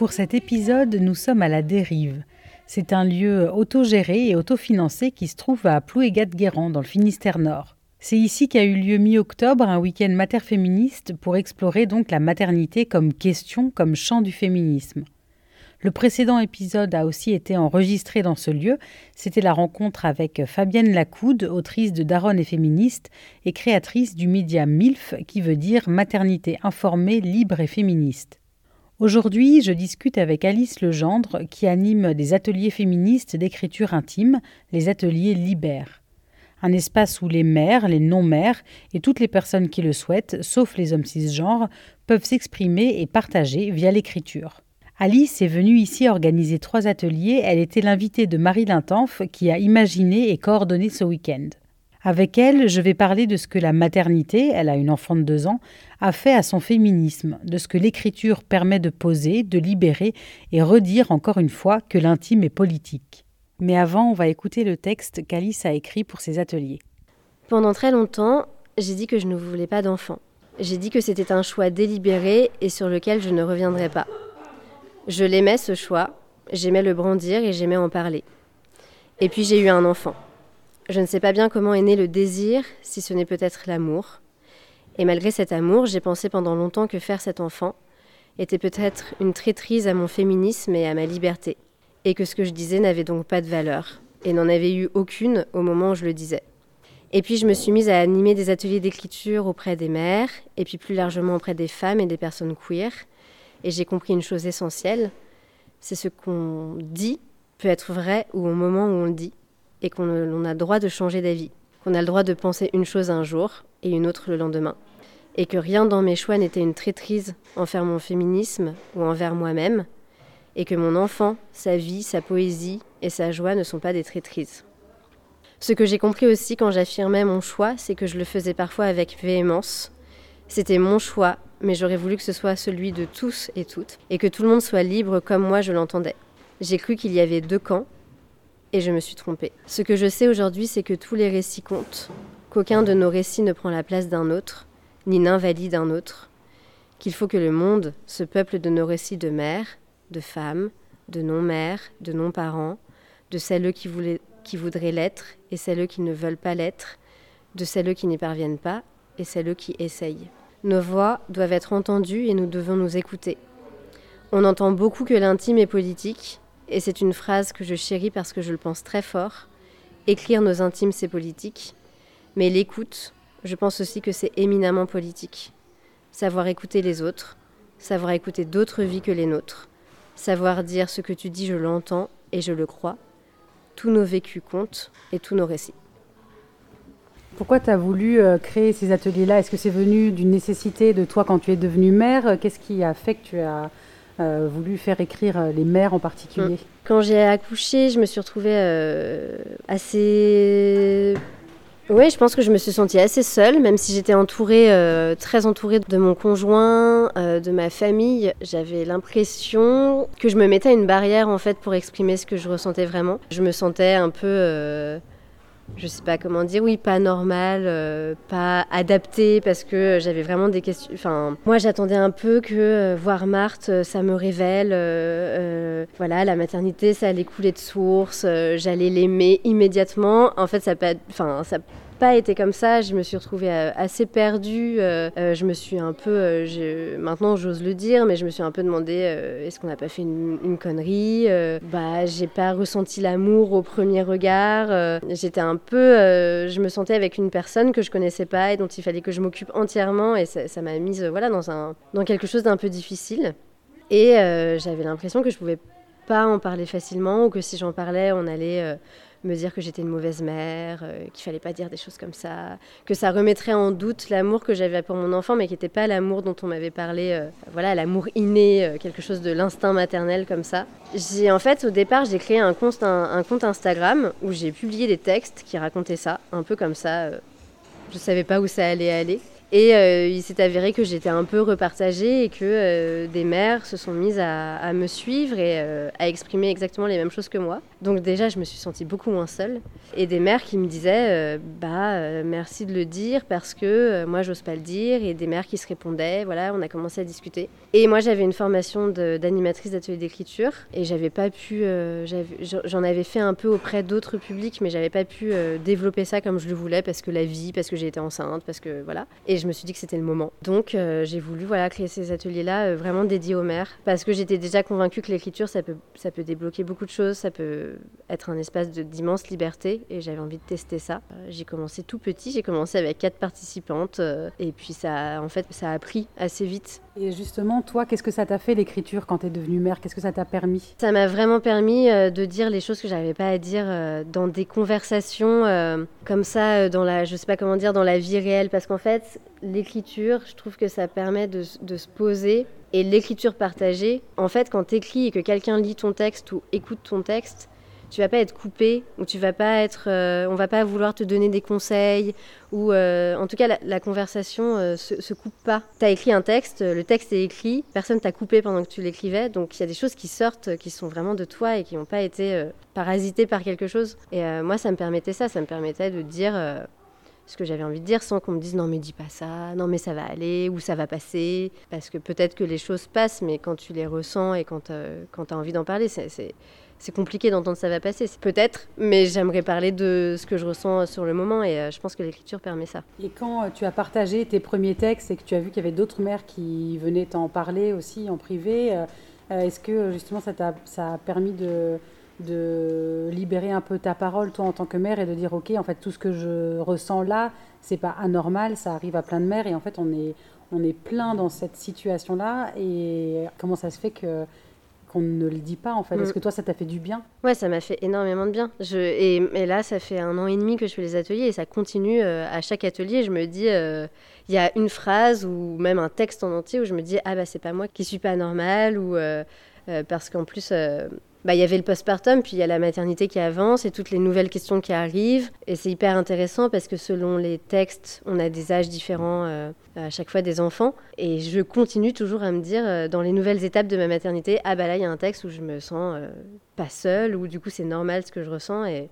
Pour cet épisode, nous sommes à la dérive. C'est un lieu autogéré et autofinancé qui se trouve à Plouégat-Guérand, dans le Finistère Nord. C'est ici qu'a eu lieu mi-octobre un week-end mater-féministe pour explorer donc la maternité comme question, comme champ du féminisme. Le précédent épisode a aussi été enregistré dans ce lieu. C'était la rencontre avec Fabienne Lacoude, autrice de Daronne et féministe et créatrice du média MILF, qui veut dire maternité informée, libre et féministe. Aujourd'hui, je discute avec Alice Legendre qui anime des ateliers féministes d'écriture intime, les ateliers Libère. Un espace où les mères, les non-mères et toutes les personnes qui le souhaitent, sauf les hommes cisgenres, peuvent s'exprimer et partager via l'écriture. Alice est venue ici organiser trois ateliers. Elle était l'invitée de Marie Lintanf qui a imaginé et coordonné ce week-end. Avec elle, je vais parler de ce que la maternité, elle a une enfant de deux ans, a fait à son féminisme, de ce que l'écriture permet de poser, de libérer et redire encore une fois que l'intime est politique. Mais avant, on va écouter le texte qu'Alice a écrit pour ses ateliers. Pendant très longtemps, j'ai dit que je ne voulais pas d'enfant. J'ai dit que c'était un choix délibéré et sur lequel je ne reviendrais pas. Je l'aimais ce choix, j'aimais le brandir et j'aimais en parler. Et puis j'ai eu un enfant. Je ne sais pas bien comment est né le désir, si ce n'est peut-être l'amour. Et malgré cet amour, j'ai pensé pendant longtemps que faire cet enfant était peut-être une traîtrise à mon féminisme et à ma liberté, et que ce que je disais n'avait donc pas de valeur, et n'en avait eu aucune au moment où je le disais. Et puis je me suis mise à animer des ateliers d'écriture auprès des mères, et puis plus largement auprès des femmes et des personnes queer, et j'ai compris une chose essentielle, c'est ce qu'on dit peut être vrai ou au moment où on le dit, et qu'on a le droit de changer d'avis, qu'on a le droit de penser une chose un jour et une autre le lendemain, et que rien dans mes choix n'était une traîtrise envers mon féminisme ou envers moi-même, et que mon enfant, sa vie, sa poésie et sa joie ne sont pas des traîtrises. Ce que j'ai compris aussi quand j'affirmais mon choix, c'est que je le faisais parfois avec véhémence. C'était mon choix, mais j'aurais voulu que ce soit celui de tous et toutes, et que tout le monde soit libre comme moi je l'entendais. J'ai cru qu'il y avait deux camps, et je me suis trompée. Ce que je sais aujourd'hui, c'est que tous les récits comptent, qu'aucun de nos récits ne prend la place d'un autre, ni n'invalide un autre, qu'il faut que le monde se peuple de nos récits de mères, de femmes, de non-mères, de non-parents, de celles qui, qui voudraient l'être et celles qui ne veulent pas l'être, de celles qui n'y parviennent pas et celles qui essayent. Nos voix doivent être entendues et nous devons nous écouter. On entend beaucoup que l'intime est politique, et c'est une phrase que je chéris parce que je le pense très fort. Écrire nos intimes, c'est politique. Mais l'écoute, je pense aussi que c'est éminemment politique. Savoir écouter les autres, savoir écouter d'autres vies que les nôtres, savoir dire ce que tu dis, je l'entends et je le crois. Tous nos vécus comptent et tous nos récits. Pourquoi tu as voulu euh, créer ces ateliers-là? Est-ce que c'est venu d'une nécessité de toi quand tu es devenue mère? Qu'est-ce qui a fait que tu as euh, voulu faire écrire euh, les mères en particulier mm. Quand j'ai accouché, je me suis retrouvée euh, assez oui, je pense que je me suis sentie assez seule, même si j'étais entourée, très entourée de mon conjoint, de ma famille. J'avais l'impression que je me mettais une barrière en fait pour exprimer ce que je ressentais vraiment. Je me sentais un peu je sais pas comment dire, oui, pas normal, euh, pas adapté, parce que j'avais vraiment des questions. Moi, j'attendais un peu que euh, voir Marthe, euh, ça me révèle, voilà, la maternité, ça allait couler de source, j'allais l'aimer immédiatement. En fait, ça pas, enfin, ça pas été comme ça. Je me suis retrouvée euh, assez perdue. Euh, euh, je me suis un peu, maintenant j'ose le dire, mais je me suis un peu demandé est-ce qu'on n'a pas fait une, connerie Bah, j'ai pas ressenti l'amour au premier regard. J'étais un peu, je me sentais avec une personne que je connaissais pas et dont il fallait que je m'occupe entièrement, et ça m'a mise voilà dans un, dans quelque chose d'un peu difficile. Et j'avais l'impression que je pouvais pas en parler facilement ou que si j'en parlais, on allait me dire que j'étais une mauvaise mère, euh, qu'il fallait pas dire des choses comme ça, que ça remettrait en doute l'amour que j'avais pour mon enfant, mais qui n'était pas l'amour dont on m'avait parlé, euh, voilà, l'amour inné, euh, quelque chose de l'instinct maternel comme ça. J'ai en fait au départ j'ai créé un compte, un, compte Instagram où j'ai publié des textes qui racontaient ça, un peu comme ça. je savais pas où ça allait aller. Et euh, il s'est avéré que j'étais un peu repartagée et que euh, des mères se sont mises à, me suivre et euh, à exprimer exactement les mêmes choses que moi. Donc déjà, je me suis sentie beaucoup moins seule. Et des mères qui me disaient, bah merci de le dire parce que moi, j'ose pas le dire. Et des mères qui se répondaient, voilà, on a commencé à discuter. Et moi, j'avais une formation d'animatrice d'atelier d'écriture et j'avais pas pu, j'en avais fait un peu auprès d'autres publics, mais j'avais pas pu développer ça comme je le voulais parce que la vie, parce que été enceinte, parce que voilà. Et je me suis dit que c'était le moment. Donc euh, j'ai voulu voilà, créer ces ateliers-là euh, vraiment dédiés aux mères parce que j'étais déjà convaincue que l'écriture, ça peut, ça peut débloquer beaucoup de choses, ça peut être un espace d'immense liberté et j'avais envie de tester ça. Euh, j'ai commencé tout petit, j'ai commencé avec quatre participantes et puis ça, en fait, ça a pris assez vite. Et justement, toi, qu'est-ce que ça t'a fait l'écriture quand tu es devenue mère? Qu'est-ce que ça t'a permis? Ça m'a vraiment permis de dire les choses que j'avais pas à dire dans des conversations comme ça, dans la, je sais pas comment dire, dans la vie réelle, parce qu'en fait, l'écriture, je trouve que ça permet de, se poser. Et l'écriture partagée, en fait, quand tu écris et que quelqu'un lit ton texte ou écoute ton texte, tu vas pas être coupé ou tu vas pas être, euh, on va pas vouloir te donner des conseils ou euh, en tout cas la, conversation euh, se, coupe pas. Tu as écrit un texte, le texte est écrit, personne t'a coupé pendant que tu l'écrivais, donc il y a des choses qui sortent qui sont vraiment de toi et qui n'ont pas été parasitées par quelque chose. Et moi ça me permettait ça, ça me permettait de dire ce que j'avais envie de dire sans qu'on me dise non mais dis pas ça, non mais ça va aller ou ça va passer. Parce que peut-être que les choses passent, mais quand tu les ressens et quand, euh, quand tu as envie d'en parler, c'est compliqué d'entendre ça va passer. Peut-être, mais j'aimerais parler de ce que je ressens sur le moment et euh, je pense que l'écriture permet ça. Et quand euh, tu as partagé tes premiers textes et que tu as vu qu'il y avait d'autres mères qui venaient t'en parler aussi en privé, est-ce que justement ça, a, ça a permis de de libérer un peu ta parole, toi, en tant que mère, et de dire, OK, en fait, tout ce que je ressens là, c'est pas anormal, ça arrive à plein de mères, et en fait, on est, on est plein dans cette situation-là, et comment ça se fait que qu'on ne le dit pas en fait? Est-ce mm. que toi ça t'a fait du bien? Ouais, ça m'a fait énormément de bien. Je, et, là, ça fait un an et demi que je fais les ateliers et ça continue euh, à chaque atelier. Je me dis, euh, il y a une phrase ou même un texte en entier où je me dis, ah bah c'est pas moi qui suis pas normale ou euh, parce qu'en plus bah, y avait le postpartum, puis il y a la maternité qui avance et toutes les nouvelles questions qui arrivent. Et c'est hyper intéressant parce que selon les textes, on a des âges différents euh, à chaque fois des enfants. Et je continue toujours à me dire, euh, dans les nouvelles étapes de ma maternité, ah bah là, il y a un texte où je me sens euh, pas seule, ou du coup c'est normal ce que je ressens. Et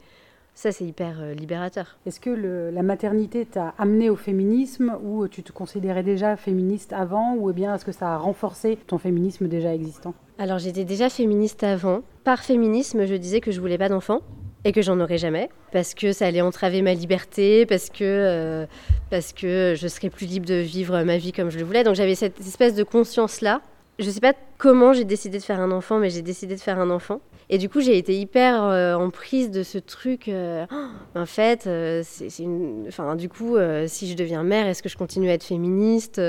ça, c'est hyper libérateur. Est-ce que la maternité t'a amené au féminisme ou tu te considérais déjà féministe avant ou bien est-ce que ça a renforcé ton féminisme déjà existant? Alors j'étais déjà féministe avant. Par féminisme, je disais que je voulais pas d'enfants et que j'en aurais jamais parce que ça allait entraver ma liberté, parce que euh, parce que je serais plus libre de vivre ma vie comme je le voulais. Donc j'avais cette espèce de conscience là. Je sais pas comment j'ai décidé de faire un enfant, mais j'ai décidé de faire un enfant. Et du coup, j'ai été hyper euh, en prise de ce truc. Euh, en fait, c'est une. Enfin, du coup, si je deviens mère, est-ce que je continue à être féministe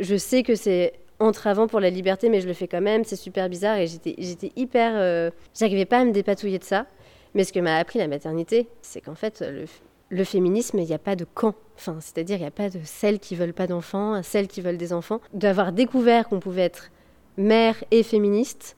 Je sais que c'est entravant pour la liberté, mais je le fais quand même. C'est super bizarre et j'étais, hyper. Euh, j'arrivais pas à me dépatouiller de ça. Mais ce que m'a appris la maternité, c'est qu'en fait, le, féminisme, il n'y a pas de camp. Enfin, c'est-à-dire, il n'y a pas de celles qui veulent pas d'enfants, celles qui veulent des enfants. D'avoir découvert qu'on pouvait être mère et féministe,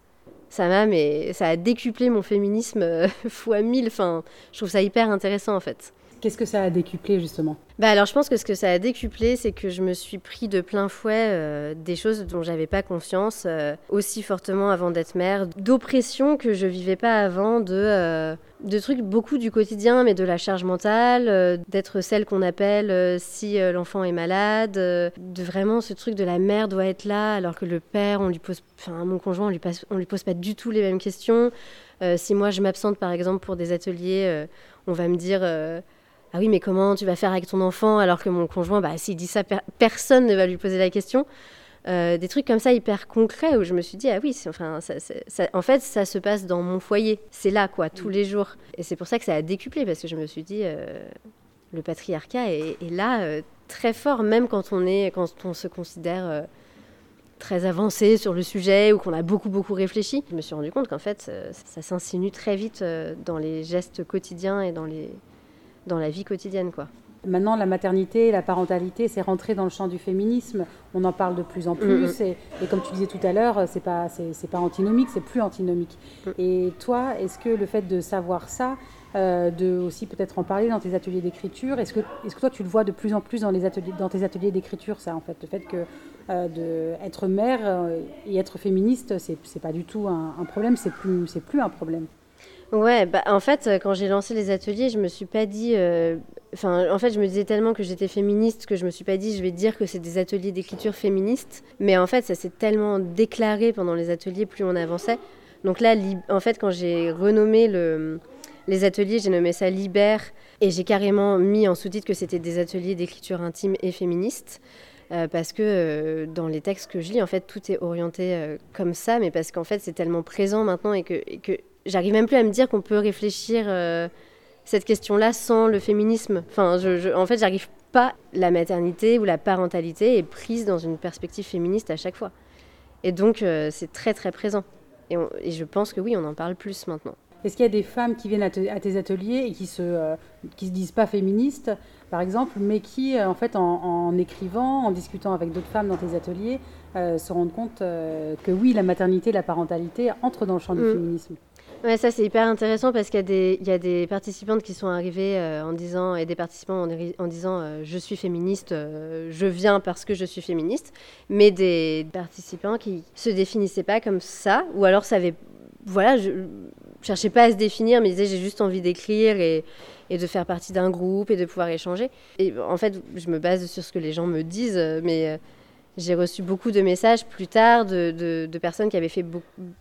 ça m'a, mais ça a décuplé mon féminisme euh, fois mille. Enfin, je trouve ça hyper intéressant en fait. Qu'est-ce que ça a décuplé justement? Bah alors je pense que ce que ça a décuplé, c'est que je me suis pris de plein fouet euh, des choses dont j'avais pas confiance euh, aussi fortement avant d'être mère, d'oppression que je vivais pas avant, de, euh, de trucs beaucoup du quotidien, mais de la charge mentale, d'être celle qu'on appelle si l'enfant est malade, de vraiment ce truc de la mère doit être là alors que le père, on lui pose, enfin mon conjoint, on lui, on lui pose pas du tout les mêmes questions. si moi je m'absente par exemple pour des ateliers, on va me dire ah oui, mais comment tu vas faire avec ton enfant alors que mon conjoint, bah, s'il dit ça, personne ne va lui poser la question. Euh, des trucs comme ça hyper concrets où je me suis dit, ah oui, enfin, en fait, ça se passe dans mon foyer. C'est là, quoi, tous les jours. Et c'est pour ça que ça a décuplé, parce que je me suis dit, euh, le patriarcat est, là euh, très fort, même quand on, est, quand on se considère très avancé sur le sujet ou qu'on a beaucoup beaucoup réfléchi. Je me suis rendu compte qu'en fait, ça s'insinue très vite dans les gestes quotidiens et dans, les, dans la vie quotidienne. quoi. Maintenant, la maternité, la parentalité, c'est rentré dans le champ du féminisme. On en parle de plus en plus. Mm-hmm. et, comme tu disais tout à l'heure, c'est pas, c'est, pas antinomique, c'est plus antinomique. Mm. Et toi, est-ce que le fait de savoir ça, euh, de aussi peut-être en parler dans tes ateliers d'écriture, est-ce que, est-ce que toi tu le vois de plus en plus dans, les ateliers, dans tes ateliers d'écriture, ça en fait, le fait que euh, de être mère euh, et être féministe, c'est, c'est pas du tout un, un problème, c'est plus, c'est plus un problème. Ouais, bah, en fait, quand j'ai lancé les ateliers, je me suis pas dit. Euh, enfin, en fait, je me disais tellement que j'étais féministe que je me suis pas dit, je vais dire que c'est des ateliers d'écriture féministe. Mais en fait, ça s'est tellement déclaré pendant les ateliers, plus on avançait. Donc là, en fait, quand j'ai renommé le, les ateliers, j'ai nommé ça Libère et j'ai carrément mis en sous-titre que c'était des ateliers d'écriture intime et féministe. Euh, parce que euh, dans les textes que je lis, en fait, tout est orienté comme ça, mais parce qu'en fait, c'est tellement présent maintenant et que j'arrive même plus à me dire qu'on peut réfléchir euh, cette question-là sans le féminisme. Enfin, je, en fait, j'arrive pas. La maternité ou la parentalité est prise dans une perspective féministe à chaque fois. Et donc, euh, c'est très très présent. Et, je pense que oui, on en parle plus maintenant. Est-ce qu'il y a des femmes qui viennent à, tes ateliers et qui se, euh, qui se disent pas féministes, par exemple, mais qui, en fait, en, écrivant, en discutant avec d'autres femmes dans tes ateliers, se rendent compte que oui, la maternité, la parentalité entrent dans le champ du mm. féminisme? Ça c'est hyper intéressant parce qu'il y, a des, participantes qui sont arrivées euh, en disant, et des participants en, disant euh, je suis féministe, euh, je viens parce que je suis féministe, mais des participants qui se définissaient pas comme ça, ou alors savaient, voilà, je pas à se définir, mais disaient j'ai juste envie d'écrire et, et de faire partie d'un groupe et de pouvoir échanger. Et en fait, je me base sur ce que les gens me disent, mais j'ai reçu beaucoup de messages plus tard de, personnes qui avaient fait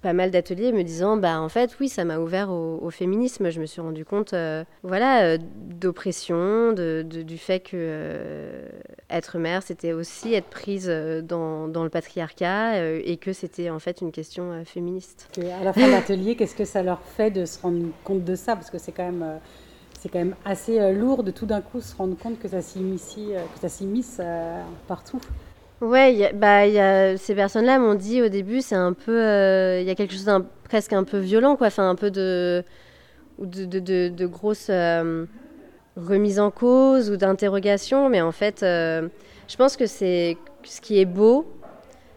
pas mal d'ateliers me disant bah en fait oui ça m'a ouvert au, féminisme. Je me suis rendu compte euh, voilà euh, d'oppression du fait que euh, être mère c'était aussi être prise dans, le patriarcat et que c'était en fait une question féministe. À la fin de l'atelier qu'est-ce que ça leur fait de se rendre compte de ça? Parce que c'est quand même c'est quand même assez lourd de tout d'un coup se rendre compte que ça s'immisce que Ouais, bah, y a, ces personnes-là m'ont dit au début, c'est un peu, euh, il y a quelque chose d'un presque un peu violent, quoi, enfin un peu de, de, de, de, euh, remises en cause ou d'interrogations, mais en fait, euh, je pense que c'est ce qui est beau,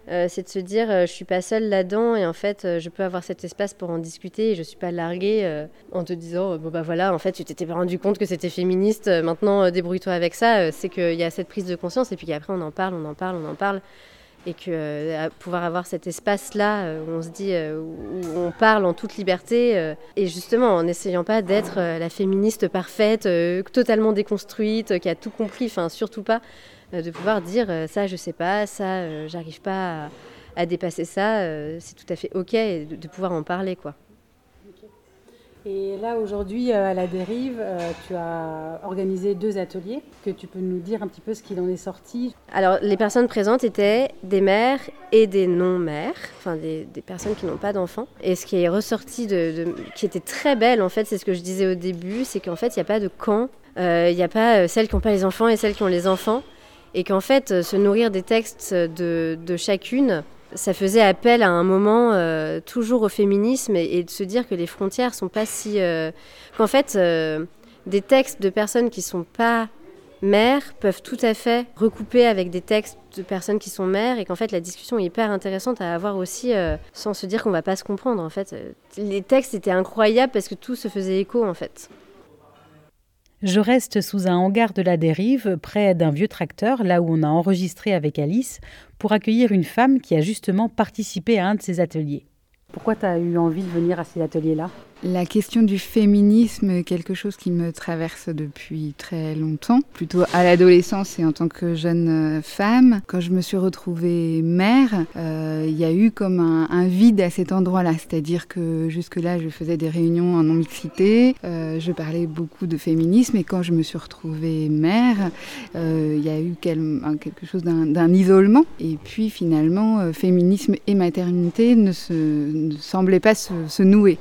euh, c'est de se dire euh, je suis pas seule là-dedans et en fait euh, je peux avoir cet espace pour en discuter et je suis pas larguée en te disant bon bah voilà en fait tu t'étais pas rendu compte que c'était féministe maintenant débrouille-toi avec ça. C'est qu'il y a cette prise de conscience et puis après on en parle on en parle on en parle et que pouvoir avoir cet espace là où on se dit où on parle en toute liberté et justement en n'essayant pas d'être la féministe parfaite totalement déconstruite qui a tout compris enfin surtout pas euh, de pouvoir dire euh, ça je sais pas, ça euh, j'arrive pas à, dépasser ça, c'est tout à fait ok de, pouvoir en parler quoi. Et là aujourd'hui à la dérive, tu as organisé deux ateliers. Que tu peux nous dire un petit peu ce qu'il en est sorti? Alors les personnes présentes étaient des mères et des non-mères, enfin des, personnes qui n'ont pas d'enfants. Et ce qui est ressorti qui était très belle en fait, c'est ce que je disais au début, c'est qu'en fait il n'y a pas de camp. Il n'y a pas celles qui n'ont pas les enfants et celles qui ont les enfants et qu'en fait, euh, se nourrir des textes de, chacune, ça faisait appel à un moment euh, toujours au féminisme et, de se dire que les frontières sont pas si... Euh, qu'en fait, des textes de personnes qui sont pas mères peuvent tout à fait recouper avec des textes de personnes qui sont mères et qu'en fait la discussion est hyper intéressante à avoir aussi sans se dire qu'on va pas se comprendre en fait. Les textes étaient incroyables parce que tout se faisait écho en fait. Je reste sous un hangar de la dérive, près d'un vieux tracteur, là où on a enregistré avec Alice, pour accueillir une femme qui a justement participé à un de ces ateliers. Pourquoi tu as eu envie de venir à ces ateliers-là? La question du féminisme quelque chose qui me traverse depuis très longtemps, plutôt à l'adolescence et en tant que jeune euh, femme. Quand je me suis retrouvée mère, euh, il y a eu comme un, vide à cet endroit-là, c'est-à-dire que jusque-là, je faisais des réunions en non-mixité, euh, je parlais beaucoup de féminisme et quand je me suis retrouvée mère, il y a eu quelque chose d'un isolement. Et puis finalement, féminisme et maternité ne, se, semblaient pas se, nouer.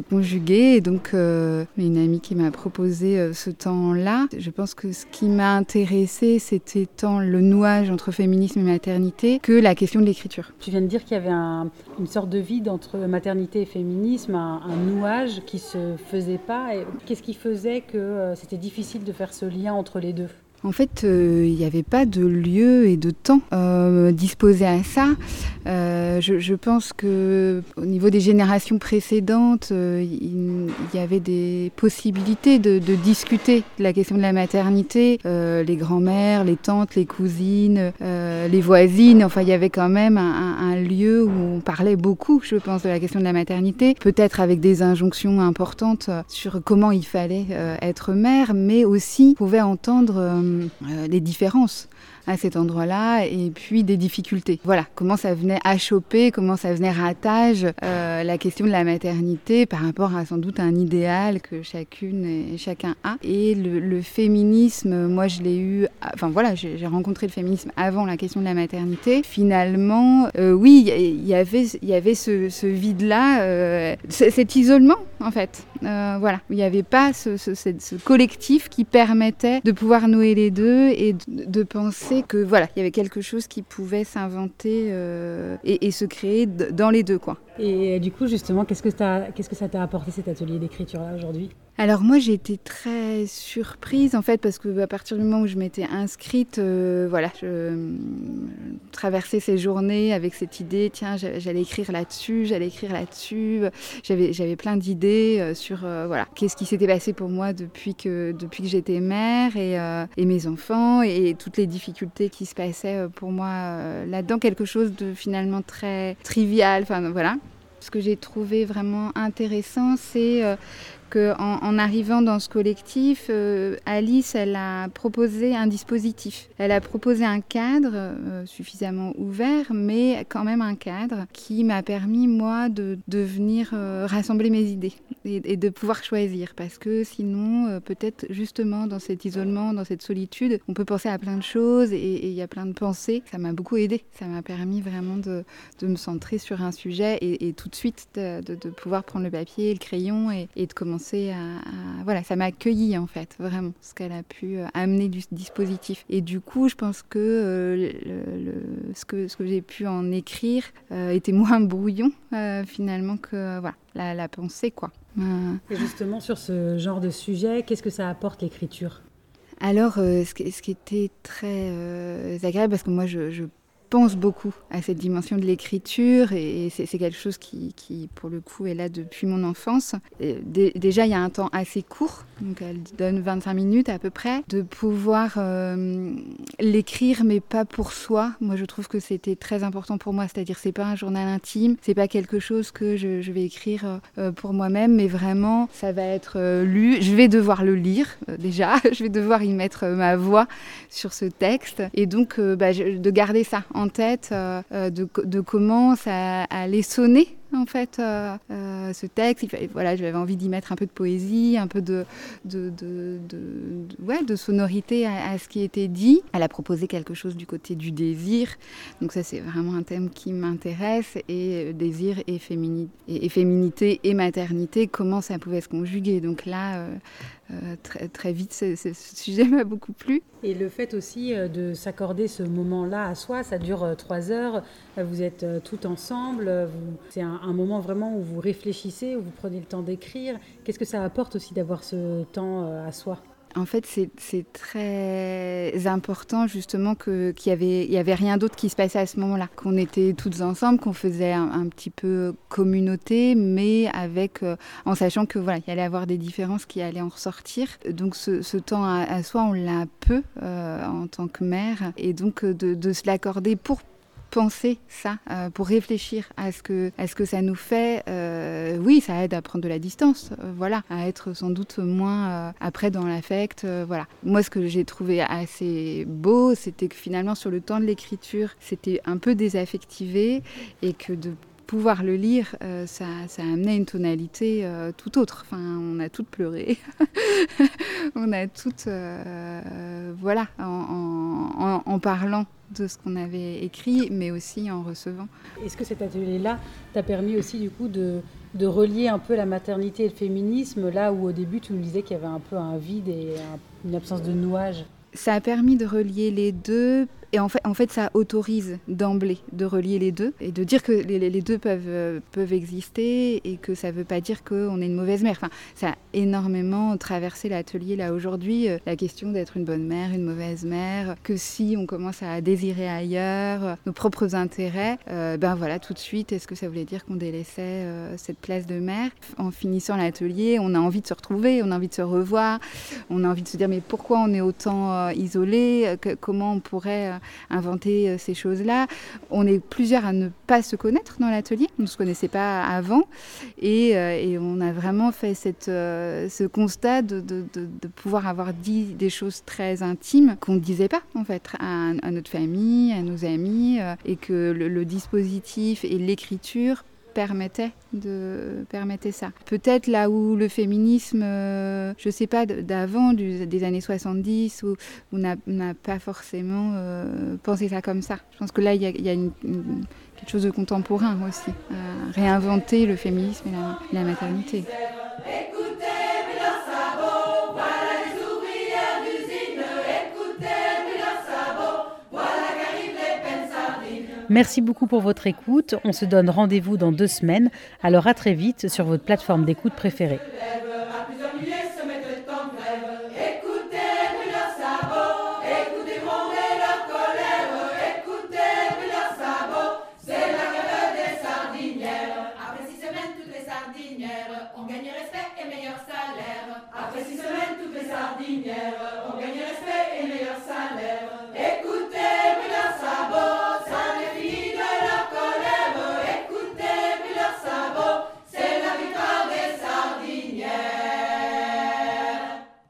Conjuguer. Et donc, une amie qui m'a proposé ce temps-là. Je pense que ce qui m'a intéressée, c'était tant le nouage entre féminisme et maternité que la question de l'écriture. Tu viens de dire qu'il y avait une sorte de vide entre maternité et féminisme, un, un nouage qui se faisait pas. Qu'est-ce qui faisait que c'était difficile de faire ce lien entre les deux? En fait, euh, il n'y avait pas de lieu et de temps euh, disposé à ça. Euh, je, pense que au niveau des générations précédentes, il, y avait des possibilités de, discuter de la question de la maternité. les grands-mères, les tantes, les cousines, les voisines. Enfin, il y avait quand même un, un, lieu où on parlait beaucoup, je pense, de la question de la maternité. Peut-être avec des injonctions importantes sur comment il fallait être mère, mais aussi on pouvait entendre euh, des différences à cet endroit-là et puis des difficultés. Voilà, comment ça venait achoper, comment ça venait ratage euh, la question de la maternité par rapport à sans doute un idéal que chacune et chacun a. Et le, féminisme, moi je l'ai eu, enfin voilà, j'ai rencontré le féminisme avant la question de la maternité. Finalement, euh, oui, il y avait, y avait ce, vide-là, euh, cet isolement en fait. voilà, il n'y avait pas ce, collectif qui permettait de pouvoir nouer les deux et de penser que voilà, il y avait quelque chose qui pouvait s'inventer euh, et, se créer dans les deux, quoi. Et du coup, justement, qu'est-ce que, qu'est-ce que ça t'a apporté cet atelier d'écriture-là aujourd'hui? Alors moi j'ai été très surprise en fait parce que à partir du moment où je m'étais inscrite, euh, voilà, je, traversais ces journées avec cette idée, tiens j'allais écrire là-dessus, j'allais écrire là-dessus, j'avais j'avais plein d'idées euh, sur voilà qu'est-ce qui s'était passé pour moi depuis que depuis que j'étais mère et, et, mes enfants et toutes les difficultés qui se passaient pour moi là-dedans, quelque chose de finalement très trivial, enfin voilà. Ce que j'ai trouvé vraiment intéressant, c'est euh, qu'en en, arrivant dans ce collectif, euh, Alice, elle a proposé un dispositif. Elle a proposé un cadre euh, suffisamment ouvert, mais quand même un cadre qui m'a permis, moi, de, venir rassembler mes idées et, de pouvoir choisir. Parce que sinon, peut-être justement dans cet isolement, dans cette solitude, on peut penser à plein de choses et il y a plein de pensées. Ça m'a beaucoup aidé. Ça m'a permis vraiment de, me centrer sur un sujet et, tout de suite de, pouvoir prendre le papier, le crayon et de commencer à, Voilà, ça m'a accueilli en fait, vraiment, ce qu'elle a pu euh, amener du dispositif. Et du coup, je pense que, euh, le, ce que ce que j'ai pu en écrire euh, était moins brouillon finalement que voilà, la, la pensée, quoi. Et justement, sur ce genre de sujet, qu'est-ce que ça apporte l'écriture? Alors, ce, qui, ce, qui, était très agréable, parce que moi, je, je pense beaucoup à cette dimension de l'écriture et c'est quelque chose qui, qui, pour le coup, est là depuis mon enfance. déjà, il y a un temps assez court, donc elle donne 25 minutes à peu près, de pouvoir euh, l'écrire, mais pas pour soi. Moi, je trouve que c'était très important pour moi, c'est-à-dire c'est pas un journal intime, c'est pas quelque chose que je, vais écrire euh, pour moi-même, mais vraiment, ça va être euh, lu. Je vais devoir le lire déjà, je vais devoir y mettre ma voix sur ce texte, et donc bah, de garder ça en tête euh, euh, de, de, comment ça allait sonner en fait euh, ce texte. J'avais envie d'y mettre un peu de poésie, un peu de, de, sonorité à, ce qui était dit. Elle a proposé quelque chose du côté du désir. Donc ça, c'est vraiment un thème qui m'intéresse. Et désir et, et, et, féminité et maternité, comment ça pouvait se conjuguer. Donc là, euh, très, très vite, ce sujet m'a beaucoup plu. Et le fait aussi euh, de s'accorder ce moment-là à soi, ça dure euh, trois heures, vous êtes tout ensemble, c'est un, un, moment vraiment où vous réfléchissez, où vous prenez le temps d'écrire. Qu'est-ce que ça apporte aussi d'avoir ce temps à soi? En fait, c'est très important justement qu'il n'y avait, y avait rien d'autre qui se passait à ce moment-là. Qu'on était toutes ensemble, qu'on faisait un, petit peu communauté, mais avec, euh, en sachant que voilà, il y allait avoir des différences qui allaient en ressortir. Donc ce, temps à, soi, on l'a peu euh, en tant que mère. Et donc de, de se l'accorder pour penser ça, euh, pour réfléchir à ce que, à ce que ça nous fait. Euh, oui, ça aide à prendre de la distance, euh, voilà, à être sans doute moins après dans l'affect, voilà. Moi, ce que j'ai trouvé assez beau, c'était que finalement sur le temps de l'écriture, c'était un peu désaffectivé et que de pouvoir le lire, ça, ça, a amené une tonalité tout autre. Enfin, on a toutes pleuré, on a toutes, voilà, en, en parlant de ce qu'on avait écrit, mais aussi en recevant. Est-ce que cet atelier-là t'a permis aussi du coup de de relier un peu la maternité et le féminisme, là où au début tu nous disais qu'il y avait un peu un vide et une absence de nouage Ça a permis de relier les deux et en fait, ça autorise d'emblée de relier les deux et de dire que les, les deux peuvent, euh, peuvent exister et que ça ne veut pas dire qu'on est une mauvaise mère. Enfin, ça a énormément traversé l'atelier là aujourd'hui, euh, la question d'être une bonne mère, une mauvaise mère, que si on commence à désirer ailleurs euh, nos propres intérêts, ben voilà, tout de suite, est-ce que ça voulait dire qu'on délaissait cette place de mère? En finissant l'atelier, on a envie de se retrouver, on a envie de se revoir, on a envie de se dire mais pourquoi on est autant isolé? Comment on pourrait inventer euh, ces choses-là. On est plusieurs à ne pas se connaître dans l'atelier. On ne se connaissait pas avant. Et, euh, on a vraiment fait euh, ce constat de, pouvoir avoir dit des choses très intimes qu'on ne disait pas, en fait, à, notre famille, à nos amis. et que le dispositif et l'écriture permettait de permettait ça. Peut-être là où le féminisme, euh, je sais pas, d'avant, des années 70, où on n'a pas forcément euh, pensé ça comme ça. Je pense que là, il y a, quelque chose de contemporain aussi, réinventer le féminisme et la maternité. Merci beaucoup pour votre écoute. On se donne rendez-vous dans deux semaines. Alors à très vite sur votre plateforme d'écoute préférée.